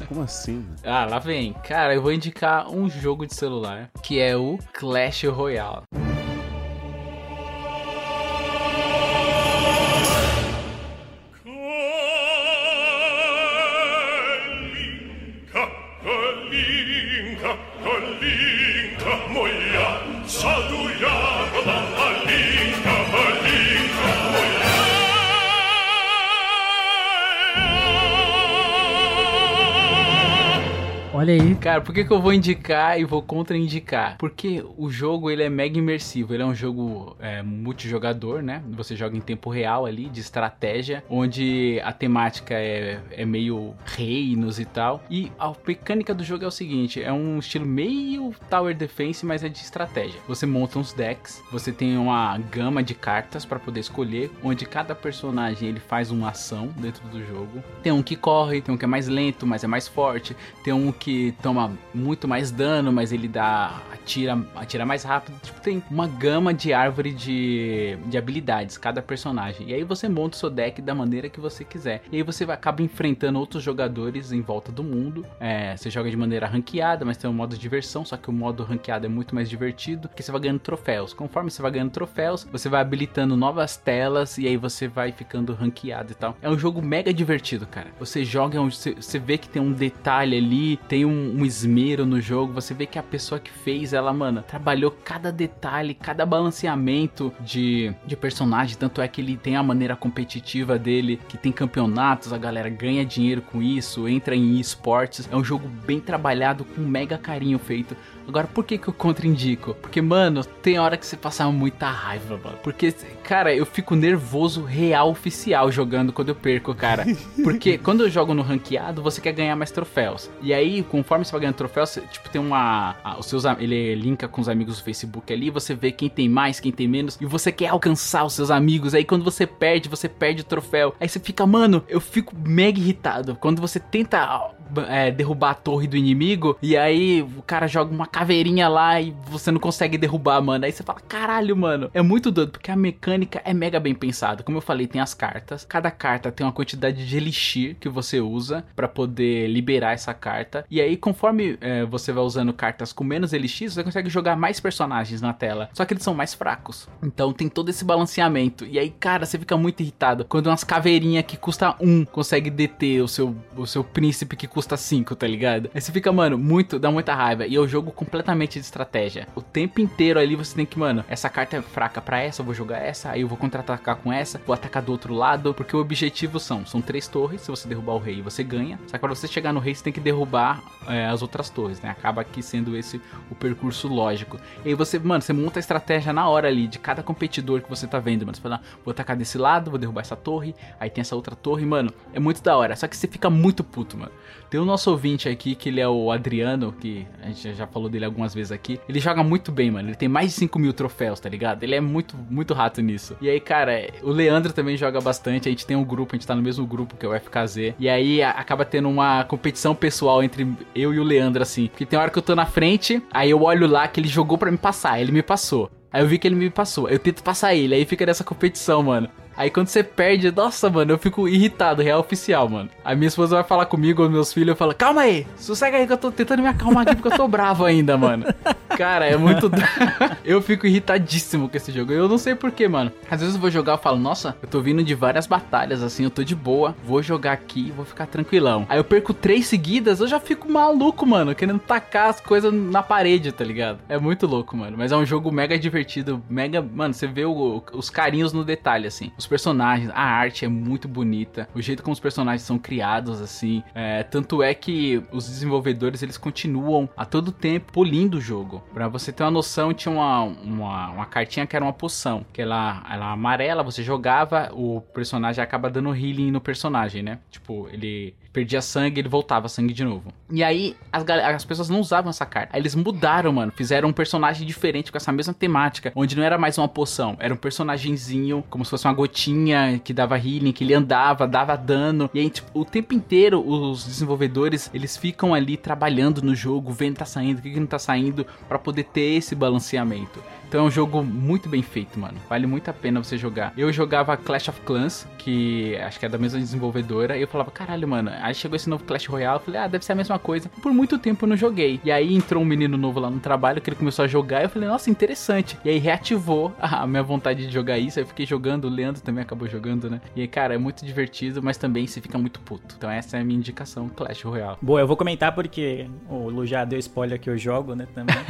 Como assim? né? Ah, lá vem. Cara, eu vou indicar um jogo de celular que é o Clash Royale. Olha aí. Cara, por que, que eu vou indicar e vou contraindicar? Porque o jogo ele é mega imersivo. Ele é um jogo é, multijogador, né? Você joga em tempo real ali, de estratégia, onde a temática é, é meio reinos e tal. E a mecânica do jogo é o seguinte: é um estilo meio Tower Defense, mas é de estratégia. Você monta uns decks, você tem uma gama de cartas para poder escolher, onde cada personagem ele faz uma ação dentro do jogo. Tem um que corre, tem um que é mais lento, mas é mais forte. Tem um que toma muito mais dano, mas ele dá atira, atira mais rápido. Tipo, tem uma gama de árvore de, de habilidades cada personagem. E aí você monta o seu deck da maneira que você quiser. E aí você acaba enfrentando outros jogadores em volta do mundo. É, você joga de maneira ranqueada, mas tem um modo de diversão, só que o modo ranqueado é muito mais divertido, porque você vai ganhando troféus. Conforme você vai ganhando troféus, você vai habilitando novas telas e aí você vai ficando ranqueado e tal. É um jogo mega divertido, cara. Você joga, você, você vê que tem um detalhe ali, tem um, um esmero no jogo, você vê que a pessoa que fez, ela, mano, trabalhou cada detalhe, cada balanceamento de, de personagem, tanto é que ele tem a maneira competitiva dele, que tem campeonatos, a galera ganha dinheiro com isso, entra em esportes. É um jogo bem trabalhado, com mega carinho feito. Agora, por que, que eu contraindico? Porque, mano, tem hora que você passa muita raiva, mano. Porque, cara, eu fico nervoso real oficial jogando quando eu perco, cara. Porque quando eu jogo no ranqueado, você quer ganhar mais troféus. E aí, conforme você vai ganhando troféus, você, tipo, tem uma. ah, os seus, ele linka com os amigos do Facebook ali, você vê quem tem mais, quem tem menos, e você quer alcançar os seus amigos. Aí quando você perde, você perde o troféu. Aí você fica, mano, eu fico mega irritado. Quando você tenta é, derrubar a torre do inimigo, e aí o cara joga uma caveirinha lá e você não consegue derrubar, mano. Aí você fala, caralho, mano. É muito doido, porque a mecânica é mega bem pensada. Como eu falei, tem as cartas. Cada carta tem uma quantidade de elixir que você usa pra poder liberar essa carta. E aí, conforme é, você vai usando cartas com menos elixir, você consegue jogar mais personagens na tela. Só que eles são mais fracos. Então tem todo esse balanceamento. E aí, cara, você fica muito irritado quando umas caveirinhas que custa um consegue deter o seu, o seu príncipe que custa cinco, tá ligado? Aí você fica, mano, muito, dá muita raiva. E o jogo completamente de estratégia. O tempo inteiro ali você tem que, mano, essa carta é fraca pra essa, eu vou jogar essa, aí eu vou contra-atacar com essa, vou atacar do outro lado, porque o objetivo são, são três torres, se você derrubar o rei, você ganha. Só que pra você chegar no rei, você tem que derrubar é, as outras torres, né? Acaba aqui sendo esse o percurso lógico. E aí você, mano, você monta a estratégia na hora ali, de cada competidor que você tá vendo, mano. Você fala, vou atacar desse lado, vou derrubar essa torre, aí tem essa outra torre, mano. É muito da hora. Só que você fica muito puto, mano. Tem o nosso ouvinte aqui, que ele é o Adriano, que a gente já falou dele algumas vezes aqui. Ele joga muito bem, mano. Ele tem mais de 5 mil troféus, tá ligado? Ele é muito, muito rato nisso. E aí, cara, o Leandro também joga bastante. A gente tem um grupo, a gente tá no mesmo grupo, que é o FKZ. E aí acaba tendo uma competição pessoal entre eu e o Leandro, assim. Porque tem hora que eu tô na frente, aí eu olho lá que ele jogou pra me passar, ele me passou. Aí eu vi que ele me passou. Eu tento passar ele, aí fica nessa competição, mano. Aí quando você perde, nossa, mano, eu fico irritado, real oficial, mano. Aí minha esposa vai falar comigo, ou meus filhos, eu falo, calma aí, sossega aí que eu tô tentando me acalmar aqui porque eu tô bravo ainda, mano. Cara, é muito. eu fico irritadíssimo com esse jogo. Eu não sei porquê, mano. Às vezes eu vou jogar e falo, nossa, eu tô vindo de várias batalhas, assim, eu tô de boa, vou jogar aqui, vou ficar tranquilão. Aí eu perco três seguidas, eu já fico maluco, mano, querendo tacar as coisas na parede, tá ligado? É muito louco, mano. Mas é um jogo mega divertido, mega. Mano, você vê o- os carinhos no detalhe, assim. Os personagens, a arte é muito bonita, o jeito como os personagens são criados, assim. É, tanto é que os desenvolvedores eles continuam a todo tempo polindo o jogo. Pra você ter uma noção, tinha uma, uma, uma cartinha que era uma poção, que ela, ela amarela, você jogava, o personagem acaba dando healing no personagem, né? Tipo, ele perdia sangue, ele voltava sangue de novo. E aí, as, as pessoas não usavam essa carta. Aí eles mudaram, mano. Fizeram um personagem diferente com essa mesma temática. Onde não era mais uma poção. Era um personagemzinho, como se fosse uma gotinha que dava healing, que ele andava, dava dano. E aí, tipo, o tempo inteiro, os desenvolvedores, eles ficam ali trabalhando no jogo, vendo que tá saindo, o que que não tá saindo, pra poder ter esse balanceamento. Então é um jogo muito bem feito, mano. Vale muito a pena você jogar. Eu jogava Clash of Clans, que acho que é da mesma desenvolvedora, e eu falava, caralho, mano. Aí chegou esse novo Clash Royale, eu falei, ah, deve ser a mesma coisa. Por muito tempo eu não joguei. E aí entrou um menino novo lá no trabalho, que ele começou a jogar, e eu falei, nossa, interessante. E aí reativou a minha vontade de jogar isso, aí eu fiquei jogando, o Leandro também acabou jogando, né? E aí, cara, é muito divertido, mas também se fica muito puto. Então essa é a minha indicação, Clash Royale. Boa, eu vou comentar porque o Lu já deu spoiler que eu jogo, né, também.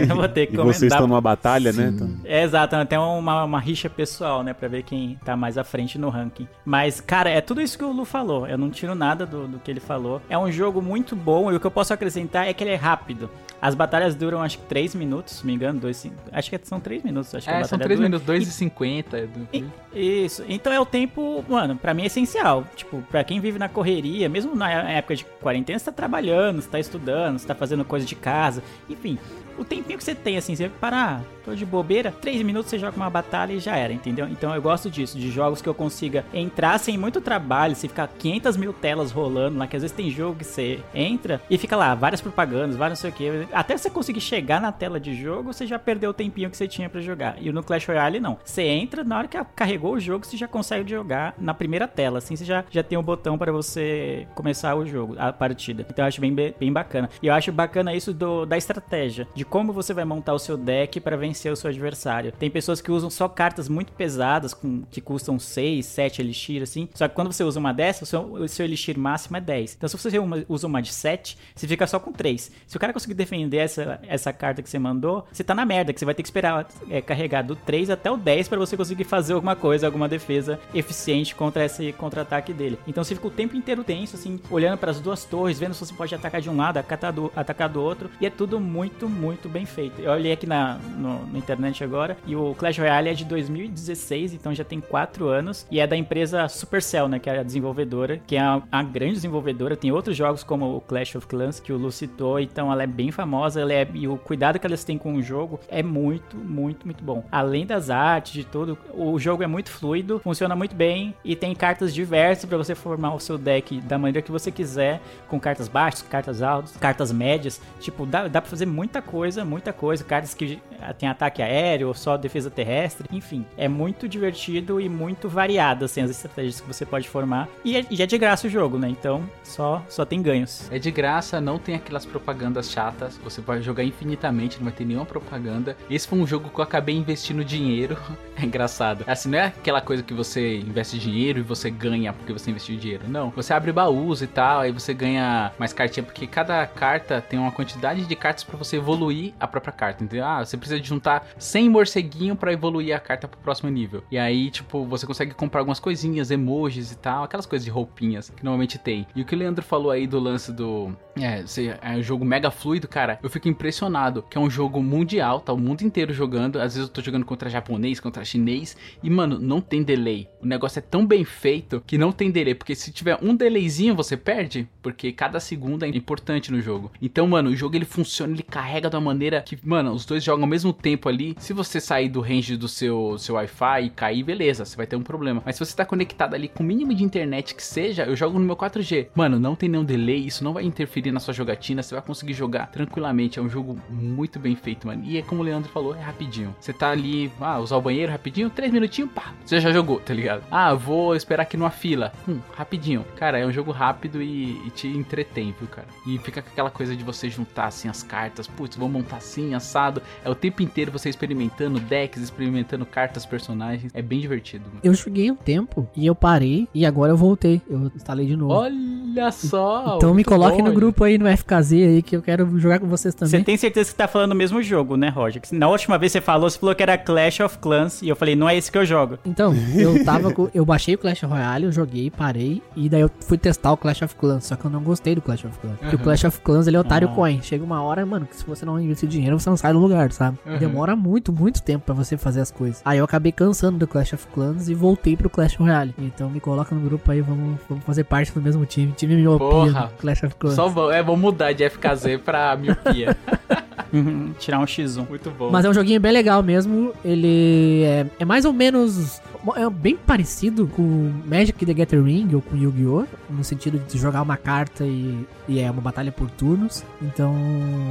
Então, eu vou ter que E comentar. vocês estão numa batalha, né? Então- É, exato, até uma, uma rixa pessoal, né? Pra ver quem tá mais à frente no ranking. Mas, cara, é tudo isso que o Lu falou. Eu não tiro nada do, do que ele falou. É um jogo muito bom e o que eu posso acrescentar é que ele é rápido. As batalhas duram acho que 3 minutos, se não me engano, 2, 5. Acho que são 3 minutos. Acho que a É, são batalha 3 dura. minutos, 2 e 50. do- Isso. Então é o tempo, mano, pra mim é essencial. Tipo, pra quem vive na correria, mesmo na época de quarentena, você tá trabalhando, você tá estudando, você tá fazendo coisa de casa, enfim. O tempinho que você tem, assim, você parar, tô de bobeira, três minutos você joga uma batalha e já era, entendeu? Então eu gosto disso, de jogos que eu consiga entrar sem muito trabalho, se ficar 500 mil telas rolando lá, que às vezes tem jogo que você entra e fica lá, várias propagandas, várias não sei o que. Até você conseguir chegar na tela de jogo, você já perdeu o tempinho que você tinha pra jogar. E no Clash Royale, não. Você entra, na hora que carregou o jogo, você já consegue jogar na primeira tela. Assim, você já, já tem um botão para você começar o jogo, a partida. Então eu acho bem, bem bacana. E eu acho bacana isso do, da estratégia, de como você vai montar o seu deck para vencer o seu adversário. Tem pessoas que usam só cartas muito pesadas, com, que custam 6, 7 elixir, assim. Só que quando você usa uma dessas, o seu, o seu elixir máximo é 10. Então se você uma- usa uma de 7, você fica só com 3. Se o cara conseguir defender essa, essa carta que você mandou, você tá na merda, que você vai ter que esperar é, carregar do 3 até o 10 para você conseguir fazer alguma coisa, alguma defesa eficiente contra esse contra-ataque dele. Então você fica o tempo inteiro tenso, assim, olhando para as duas torres, vendo se você pode atacar de um lado, atacar do, atacar do outro, e é tudo muito, muito bem feito. Eu olhei aqui na, no- na internet agora, e o Clash Royale é de 2016, então já tem 4 anos, e é da empresa Supercell, né, que é a desenvolvedora, que é a, a grande desenvolvedora, tem outros jogos como o Clash of Clans, que o Lu citou, então ela é bem famosa, ela é, e o cuidado que elas têm com o jogo é muito, muito, muito bom. Além das artes, de tudo, o jogo é muito fluido, funciona muito bem, e tem cartas diversas para você formar o seu deck da maneira que você quiser, com cartas baixas, cartas altas, cartas médias, tipo, dá, dá pra fazer muita coisa, muita coisa, cartas que tem ataque aéreo, ou só defesa terrestre, enfim, é muito divertido e muito variado, assim, as estratégias que você pode formar, e é, e é de graça o jogo, né, então só, só tem ganhos. É de graça, não tem aquelas propagandas chatas. Você pode jogar infinitamente, não vai ter nenhuma propaganda. Esse foi um jogo que eu acabei investindo dinheiro. É engraçado. Assim, não é aquela coisa que você investe dinheiro e você ganha porque você investiu dinheiro. Não. Você abre baús e tal, aí você ganha mais cartinha, porque cada carta tem uma quantidade de cartas pra você evoluir a própria carta. Entendeu? Ah, você precisa de juntar 100 morceguinho pra evoluir a carta pro próximo nível. E aí, tipo, você consegue comprar algumas coisinhas, emojis e tal, aquelas coisas de roupinhas que normalmente tem. E o que o Leandro falou aí do lance do. É, é um jogo mega fluido, cara. Eu fico impressionado que é um jogo mundial, tá o mundo inteiro jogando. Às vezes eu tô jogando contra japonês, contra chinês. E, mano, não tem delay. O negócio é tão bem feito que não tem delay. Porque se tiver um delayzinho, você perde. Porque cada segundo é importante no jogo. Então, mano, o jogo ele funciona, ele carrega de uma maneira que, mano, os dois jogam ao mesmo tempo ali. Se você sair do range do seu, seu Wi-Fi e cair, beleza, você vai ter um problema. Mas se você tá conectado ali com o mínimo de internet que seja, eu jogo no meu 4G. Mano, não tem nenhum delay, isso não vai interferir na sua jogatina, você vai conseguir jogar tranquilamente. É um jogo muito bem feito, mano. E é como o Leandro falou, é rapidinho. Você tá ali, ah, usar o banheiro rapidinho, três minutinhos, pá, você já jogou, tá ligado? Ah, vou esperar aqui numa fila. Hum, rapidinho. Cara, é um jogo rápido e, e te entretém, viu, cara? E fica com aquela coisa de você juntar assim as cartas, putz, vou montar assim, assado. É o tempo inteiro você experimentando decks, experimentando cartas, personagens. É bem divertido. Mano. Eu joguei um tempo e eu parei e agora eu voltei. Eu instalei de novo. Olha só! Então me coloque bom, no grupo aí no FKZ aí que eu quero jogar com vocês também. Você tem certeza que tá falando o mesmo jogo, né, Roger? Na última vez você falou, você falou que era Clash of Clans, e eu falei, não é esse que eu jogo. Então, eu tava com, eu baixei o Clash Royale, eu joguei, parei e daí eu fui testar o Clash of Clans, só que eu não gostei do Clash of Clans. Porque o. Clash of Clans ele é otário Ah. coin. Chega uma hora, mano, que se você não investir dinheiro, você não sai do lugar, sabe? Uhum. Demora muito, muito tempo pra você fazer as coisas. Aí eu acabei cansando do Clash of Clans e voltei pro Clash Royale. Então me coloca no grupo aí, vamos, vamos fazer parte do mesmo time. Time miopia Clash of Clans. Só vou, é, vou mudar de FKZ pra miopia. Uhum, Tirar um X1. Muito bom. Mas é um joguinho bem legal mesmo. Ele é, é mais ou menos. É bem parecido com Magic the Gathering ou com Yu-Gi-Oh! No sentido de jogar uma carta e, e é uma batalha por turnos. Então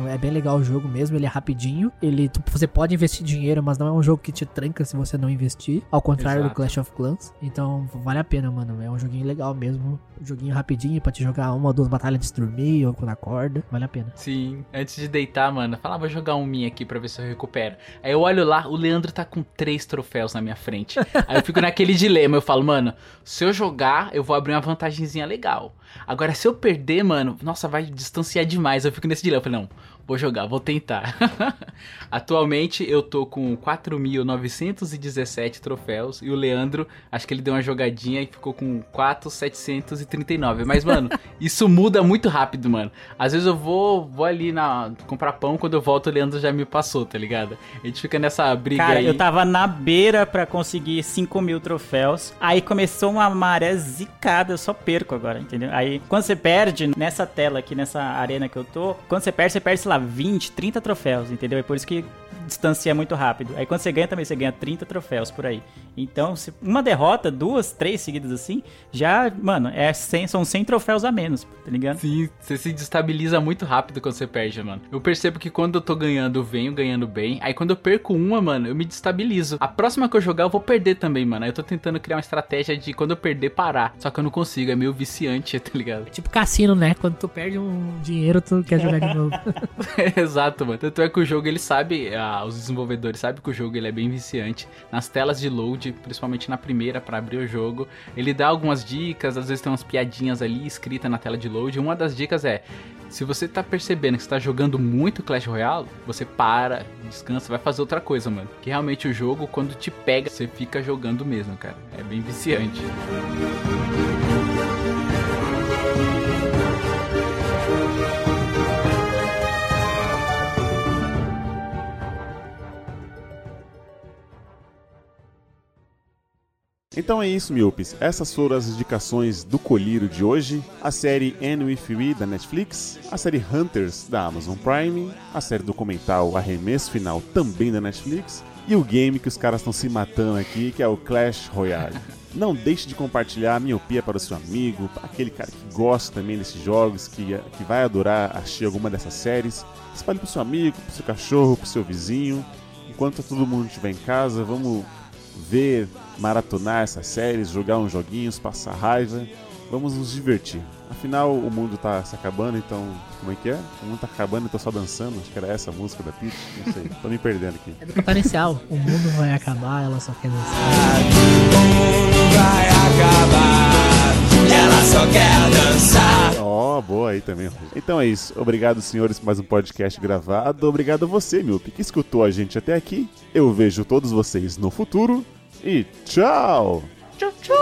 é bem legal o jogo mesmo. Ele é rapidinho. Ele, tu- você pode investir dinheiro, mas não é um jogo que te tranca se você não investir. Ao contrário do Exato. Clash of Clans. Então vale a pena, mano. É um joguinho legal mesmo. Um joguinho rapidinho pra te jogar uma ou duas batalhas de dormir ou quando acorda. Vale a pena. Sim, antes de deitar, mano, fala, ah, vou jogar um minha aqui pra ver se eu recupero. Aí eu olho lá, o Leandro tá com três troféus na minha frente. Aí eu fico naquele dilema, eu falo, mano, se eu jogar, eu vou abrir uma vantagenzinha legal. Agora, se eu perder, mano, nossa, vai distanciar demais. Eu fico nesse dilema. Eu falei, não, vou jogar, vou tentar. Atualmente eu tô com 4.917 troféus e o Leandro, acho que ele deu uma jogadinha e ficou com 4.739. Mas, mano, isso muda muito rápido, mano. Às vezes eu vou, vou ali na comprar pão, quando eu volto o Leandro já me passou, tá ligado? A gente fica nessa briga Cara, aí. eu tava na beira pra conseguir 5 mil troféus. Aí começou uma maré zicada, eu só perco agora, entendeu? Aí quando você perde nessa tela aqui, nessa arena que eu tô, quando você perde, você perde, sei lá, 20, 30 troféus, entendeu? É por isso que distancia muito rápido. Aí quando você ganha também, você ganha 30 troféus por aí. Então, se uma derrota, duas, três seguidas assim, já, mano, é 100, são 100 troféus a menos, tá ligado? Sim, você se destabiliza muito rápido quando você perde, mano. Eu percebo que quando eu tô ganhando, eu venho ganhando bem. Aí quando eu perco uma, mano, eu me destabilizo. A próxima que eu jogar, eu vou perder também, mano. Aí eu tô tentando criar uma estratégia de quando eu perder, parar. Só que eu não consigo, é meio viciante, tá ligado? Tipo cassino, né? Quando tu perde um dinheiro, tu quer jogar de novo. Exato, mano. Tanto é que o jogo, ele sabe, ah, os desenvolvedores sabem que o jogo ele é bem viciante. Nas telas de load, principalmente na primeira, pra abrir o jogo, ele dá algumas dicas, às vezes tem umas piadinhas ali escritas na tela de load. Uma das dicas é: se você tá percebendo que você tá jogando muito Clash Royale, você para, descansa, vai fazer outra coisa, mano. Que realmente o jogo, quando te pega, você fica jogando mesmo, cara. É bem viciante. Então é isso, miopes. Essas foram as indicações do colírio de hoje. A série Anne With Me da Netflix, a série Hunters da Amazon Prime, a série documental Arremesso Final também da Netflix e o game que os caras estão se matando aqui, que é o Clash Royale. Não deixe de compartilhar a miopia para o seu amigo, para aquele cara que gosta também desses jogos, que, que vai adorar assistir alguma dessas séries. Espalhe para o seu amigo, para o seu cachorro, para o seu vizinho. Enquanto todo mundo estiver em casa, vamos ver, maratonar essas séries, jogar uns joguinhos, passar raiva. Vamos nos divertir. Afinal, o mundo tá se acabando, então. Como é que é? O mundo tá acabando, então só dançando. Acho que era essa a música da Peach. Não sei. Tô me perdendo aqui. É do potencial. O mundo vai acabar, ela só quer dançar. vai acabar. Ela só quer dançar. Ó, oh, boa aí também. Então é isso. Obrigado, senhores, por mais um podcast gravado. Obrigado a você, Milp, que escutou a gente até aqui. Eu vejo todos vocês no futuro e tchau! Tchau, tchau!